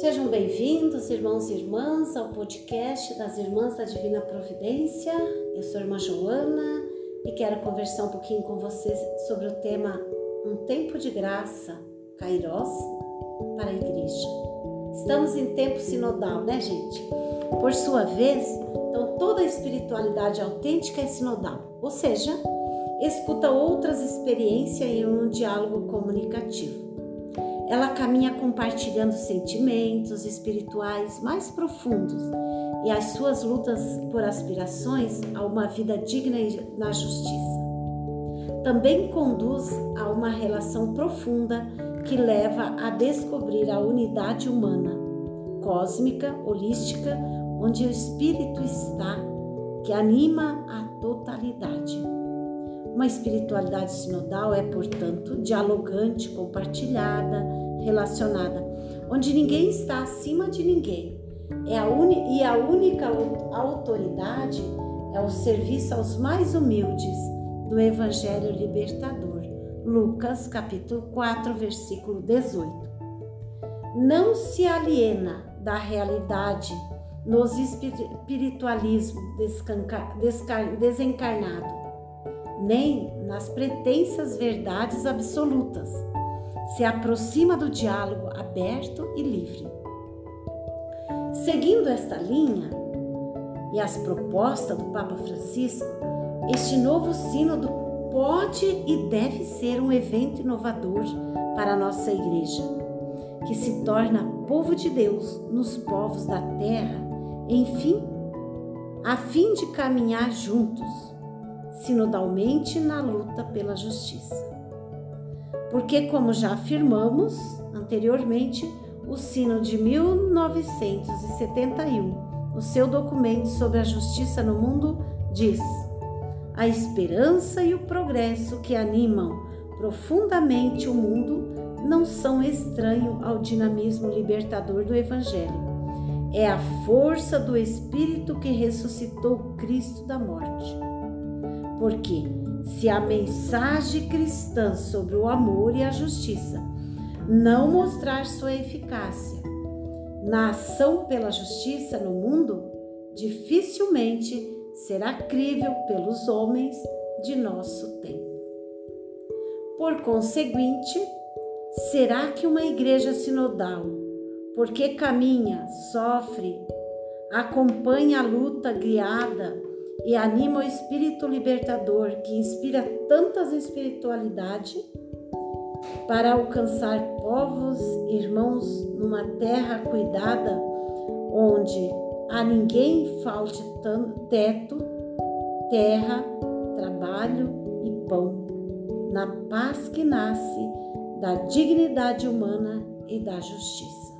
Sejam bem-vindos, irmãos e irmãs, ao podcast das Irmãs da Divina Providência. Eu sou a irmã Joana e quero conversar um pouquinho com vocês sobre o tema Um Tempo de Graça, Kairos, para a Igreja. Estamos em tempo sinodal, né, gente? Por sua vez, então toda a espiritualidade autêntica é sinodal, ou seja, escuta outras experiências em um diálogo comunicativo. Ela caminha compartilhando sentimentos espirituais mais profundos e as suas lutas por aspirações a uma vida digna na justiça. Também conduz a uma relação profunda que leva a descobrir a unidade humana, cósmica, holística, onde o espírito está, que anima a totalidade. Uma espiritualidade sinodal é, portanto, dialogante, compartilhada, relacionada, onde ninguém está acima de ninguém. É a e a única autoridade é o serviço aos mais humildes do Evangelho libertador. Lucas, capítulo 4, versículo 18. Não se aliena da realidade nos espiritualismo desencarnado nem nas pretensas verdades absolutas. Se aproxima do diálogo aberto e livre. Seguindo esta linha e as propostas do Papa Francisco, este novo sínodo pode e deve ser um evento inovador para a nossa igreja, que se torna povo de Deus nos povos da terra, enfim, a fim de caminhar juntos sinodalmente na luta pela justiça. Porque, como já afirmamos anteriormente, o Sino de 1971, o seu documento sobre a justiça no mundo, diz: a esperança e o progresso que animam profundamente o mundo não são estranhos ao dinamismo libertador do Evangelho. É a força do Espírito que ressuscitou Cristo da morte. Porque se a mensagem cristã sobre o amor e a justiça não mostrar sua eficácia na ação pela justiça no mundo, dificilmente será crível pelos homens de nosso tempo. Por conseguinte, será que uma igreja sinodal, porque caminha, sofre, acompanha a luta guiada e anima o espírito libertador que inspira tantas espiritualidade para alcançar povos irmãos numa terra cuidada onde a ninguém falte teto, terra, trabalho e pão, na paz que nasce da dignidade humana e da justiça.